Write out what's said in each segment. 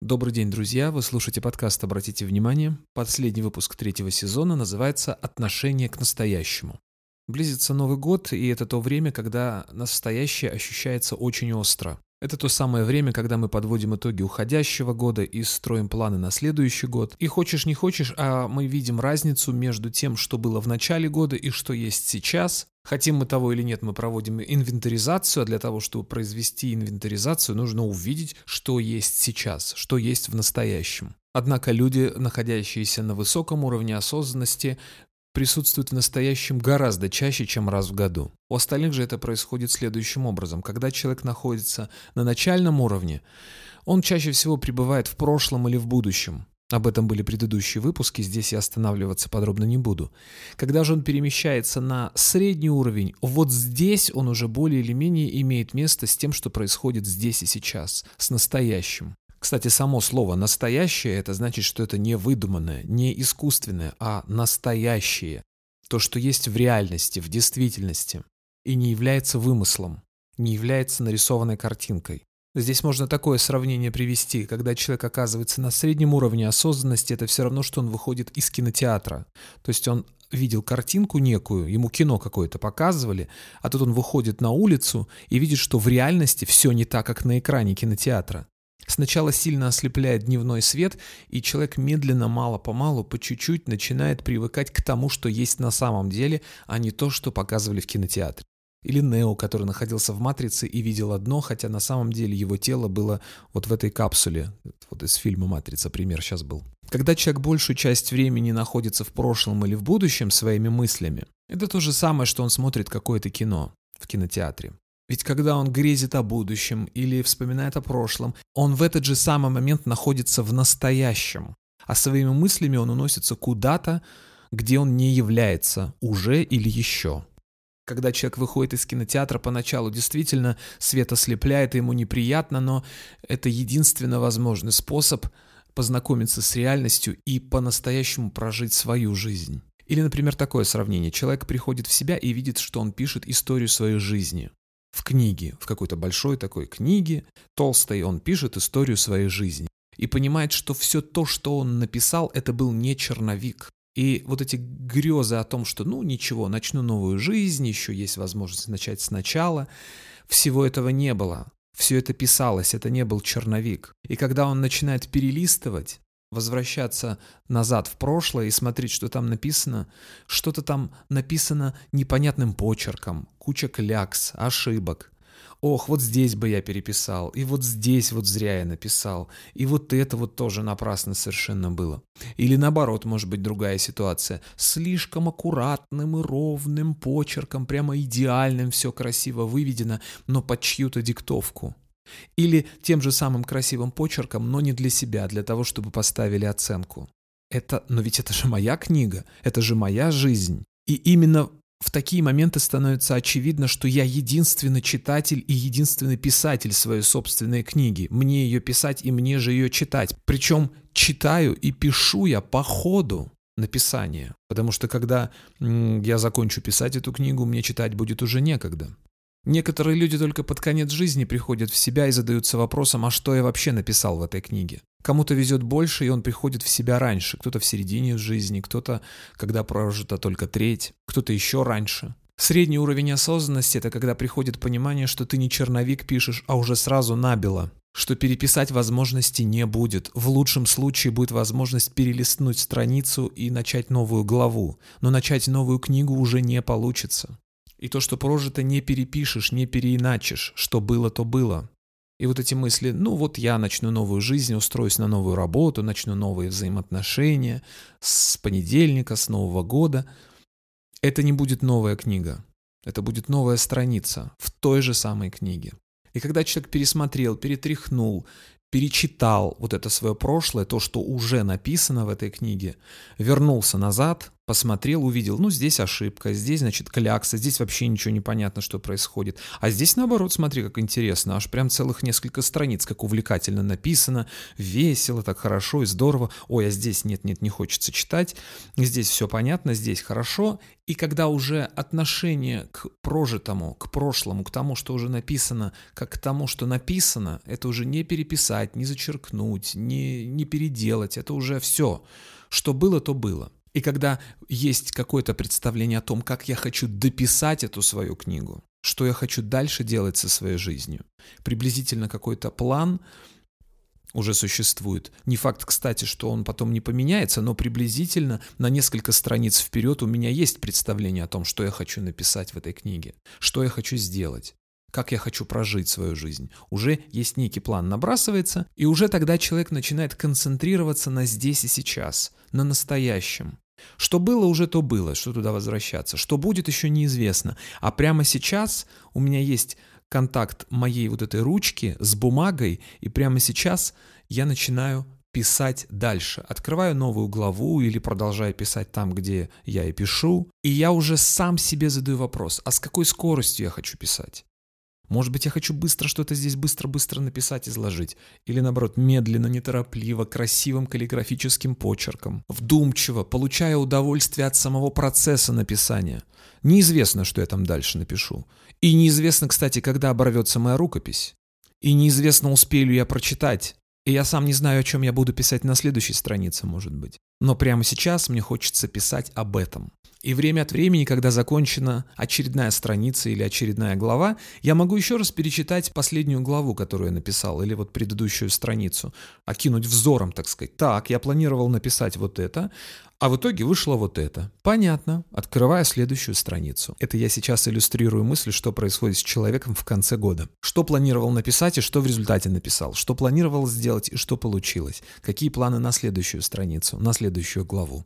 Добрый день, друзья! Вы слушаете подкаст «Обратите внимание». Последний выпуск третьего сезона называется «Отношение к настоящему». Близится Новый год, и это то время, когда настоящее ощущается очень остро. Это то самое время, когда мы подводим итоги уходящего года и строим планы на следующий год. И хочешь не хочешь, а мы видим разницу между тем, что было в начале года и что есть сейчас. Хотим мы того или нет, мы проводим инвентаризацию, а для того, чтобы произвести инвентаризацию, нужно увидеть, что есть сейчас, что есть в настоящем. Однако люди, находящиеся на высоком уровне осознанности, присутствует в настоящем гораздо чаще, чем раз в году. У остальных же это происходит следующим образом. Когда человек находится на начальном уровне, он чаще всего пребывает в прошлом или в будущем. Об этом были предыдущие выпуски, здесь я останавливаться подробно не буду. Когда же он перемещается на средний уровень, вот здесь он уже более или менее имеет место с тем, что происходит здесь и сейчас, с настоящим. Кстати, само слово «настоящее» — это значит, что это не выдуманное, не искусственное, а настоящее. То, что есть в реальности, в действительности. И не является вымыслом, не является нарисованной картинкой. Здесь можно такое сравнение привести. Когда человек оказывается на среднем уровне осознанности, это все равно, что он выходит из кинотеатра. То есть он видел картинку некую, ему кино какое-то показывали, а тут он выходит на улицу и видит, что в реальности все не так, как на экране кинотеатра. Сначала сильно ослепляет дневной свет, и человек медленно, мало-помалу, по чуть-чуть начинает привыкать к тому, что есть на самом деле, а не то, что показывали в кинотеатре. Или Нео, который находился в «Матрице» и видел одно, хотя на самом деле его тело было вот в этой капсуле. Вот из фильма «Матрица» пример сейчас был. Когда человек большую часть времени находится в прошлом или в будущем своими мыслями, это то же самое, что он смотрит какое-то кино в кинотеатре. Ведь когда он грезит о будущем или вспоминает о прошлом, он в этот же самый момент находится в настоящем, а своими мыслями он уносится куда-то, где он не является уже или еще. Когда человек выходит из кинотеатра, поначалу действительно свет ослепляет, и ему неприятно, но это единственно возможный способ познакомиться с реальностью и по-настоящему прожить свою жизнь. Или, например, такое сравнение. Человек приходит в себя и видит, что он пишет историю своей жизни в книге, в какой-то большой такой книге, толстой, он пишет историю своей жизни и понимает, что все то, что он написал, это был не черновик. И вот эти грезы о том, что ну ничего, начну новую жизнь, еще есть возможность начать сначала, всего этого не было. Все это писалось, это не был черновик. И когда он начинает перелистывать, возвращаться назад в прошлое и смотреть, что там написано, что-то там написано непонятным почерком, куча клякс, ошибок. Ох, вот здесь бы я переписал, и вот здесь вот зря я написал, и вот это вот тоже напрасно совершенно было. Или наоборот, может быть другая ситуация. Слишком аккуратным и ровным почерком, прямо идеальным все красиво выведено, но под чью-то диктовку. Или тем же самым красивым почерком, но не для себя, для того, чтобы поставили оценку. Это, но ведь это же моя книга, это же моя жизнь. И именно в такие моменты становится очевидно, что я единственный читатель и единственный писатель своей собственной книги. Мне ее писать и мне же ее читать. Причем читаю и пишу я по ходу написания. Потому что когда я закончу писать эту книгу, мне читать будет уже некогда. Некоторые люди только под конец жизни приходят в себя и задаются вопросом, а что я вообще написал в этой книге? Кому-то везет больше, и он приходит в себя раньше, кто-то в середине жизни, кто-то, когда прожита только треть, кто-то еще раньше. Средний уровень осознанности – это когда приходит понимание, что ты не черновик пишешь, а уже сразу набило, что переписать возможности не будет. В лучшем случае будет возможность перелистнуть страницу и начать новую главу, но начать новую книгу уже не получится. И то, что прожито, не перепишешь, не переиначишь. Что было, то было. И вот эти мысли, ну вот я начну новую жизнь, устроюсь на новую работу, начну новые взаимоотношения с понедельника, с Нового года. Это не будет новая книга. Это будет новая страница в той же самой книге. И когда человек пересмотрел, перетряхнул, перечитал вот это свое прошлое, то, что уже написано в этой книге, вернулся назад, посмотрел, увидел, ну, здесь ошибка, здесь, значит, клякса, здесь вообще ничего не понятно, что происходит. А здесь, наоборот, смотри, как интересно, аж прям целых несколько страниц, как увлекательно написано, весело, так хорошо и здорово. Ой, а здесь нет-нет, не хочется читать, здесь все понятно, здесь хорошо. И когда уже отношение к прожитому, к прошлому, к тому, что уже написано, как к тому, что написано, это уже не переписать, не зачеркнуть, не, не переделать, это уже все. Что было, то было. И когда есть какое-то представление о том, как я хочу дописать эту свою книгу, что я хочу дальше делать со своей жизнью, приблизительно какой-то план уже существует. Не факт, кстати, что он потом не поменяется, но приблизительно на несколько страниц вперед у меня есть представление о том, что я хочу написать в этой книге, что я хочу сделать как я хочу прожить свою жизнь. Уже есть некий план, набрасывается, и уже тогда человек начинает концентрироваться на здесь и сейчас, на настоящем. Что было, уже то было, что туда возвращаться. Что будет, еще неизвестно. А прямо сейчас у меня есть контакт моей вот этой ручки с бумагой, и прямо сейчас я начинаю писать дальше. Открываю новую главу или продолжаю писать там, где я и пишу. И я уже сам себе задаю вопрос, а с какой скоростью я хочу писать? Может быть, я хочу быстро что-то здесь быстро-быстро написать, изложить. Или, наоборот, медленно, неторопливо, красивым каллиграфическим почерком. Вдумчиво, получая удовольствие от самого процесса написания. Неизвестно, что я там дальше напишу. И неизвестно, кстати, когда оборвется моя рукопись. И неизвестно, успею ли я прочитать. И я сам не знаю, о чем я буду писать на следующей странице, может быть. Но прямо сейчас мне хочется писать об этом. И время от времени, когда закончена очередная страница или очередная глава, я могу еще раз перечитать последнюю главу, которую я написал, или вот предыдущую страницу, окинуть взором, так сказать. Так, я планировал написать вот это, а в итоге вышло вот это. Понятно. Открывая следующую страницу. Это я сейчас иллюстрирую мысль, что происходит с человеком в конце года. Что планировал написать и что в результате написал. Что планировал сделать и что получилось. Какие планы на следующую страницу, на следующую главу.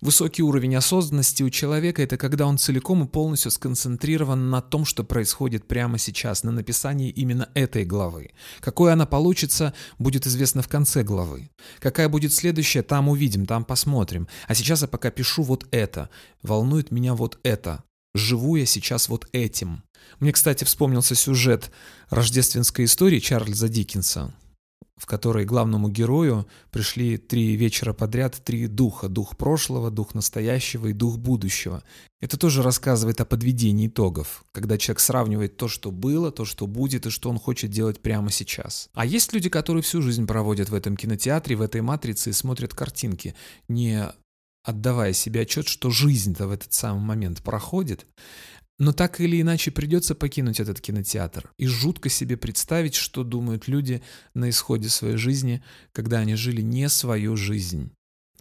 Высокий уровень осознанности у человека – это когда он целиком и полностью сконцентрирован на том, что происходит прямо сейчас, на написании именно этой главы. Какой она получится, будет известно в конце главы. Какая будет следующая, там увидим, там посмотрим. А сейчас я пока пишу вот это. Волнует меня вот это. Живу я сейчас вот этим. Мне, кстати, вспомнился сюжет рождественской истории Чарльза Диккенса в которой главному герою пришли три вечера подряд три духа. Дух прошлого, дух настоящего и дух будущего. Это тоже рассказывает о подведении итогов, когда человек сравнивает то, что было, то, что будет и что он хочет делать прямо сейчас. А есть люди, которые всю жизнь проводят в этом кинотеатре, в этой матрице и смотрят картинки, не отдавая себе отчет, что жизнь-то в этот самый момент проходит. Но так или иначе придется покинуть этот кинотеатр. И жутко себе представить, что думают люди на исходе своей жизни, когда они жили не свою жизнь,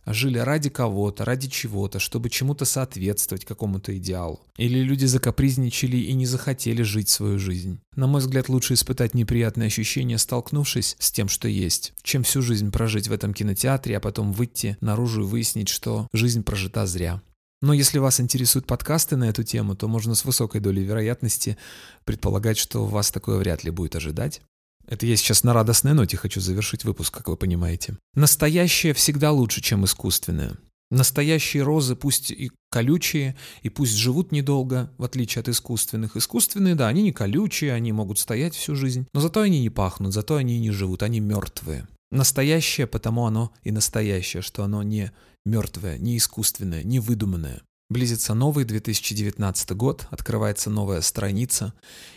а жили ради кого-то, ради чего-то, чтобы чему-то соответствовать какому-то идеалу. Или люди закапризничали и не захотели жить свою жизнь. На мой взгляд, лучше испытать неприятные ощущения, столкнувшись с тем, что есть, чем всю жизнь прожить в этом кинотеатре, а потом выйти наружу и выяснить, что жизнь прожита зря. Но если вас интересуют подкасты на эту тему, то можно с высокой долей вероятности предполагать, что вас такое вряд ли будет ожидать. Это я сейчас на радостной ноте хочу завершить выпуск, как вы понимаете. Настоящее всегда лучше, чем искусственное. Настоящие розы пусть и колючие, и пусть живут недолго, в отличие от искусственных. Искусственные, да, они не колючие, они могут стоять всю жизнь, но зато они не пахнут, зато они не живут, они мертвые. Настоящее, потому оно и настоящее, что оно не мертвое, не искусственное, не выдуманное. Близится новый 2019 год, открывается новая страница,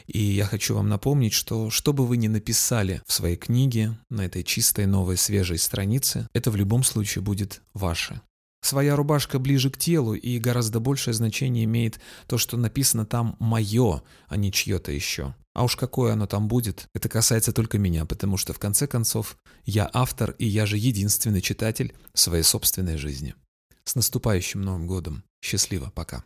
и я хочу вам напомнить, что что бы вы ни написали в своей книге на этой чистой, новой, свежей странице, это в любом случае будет ваше. Своя рубашка ближе к телу, и гораздо большее значение имеет то, что написано там «моё», а не чье-то еще. А уж какое оно там будет, это касается только меня, потому что в конце концов я автор и я же единственный читатель своей собственной жизни. С наступающим Новым годом. Счастливо, пока.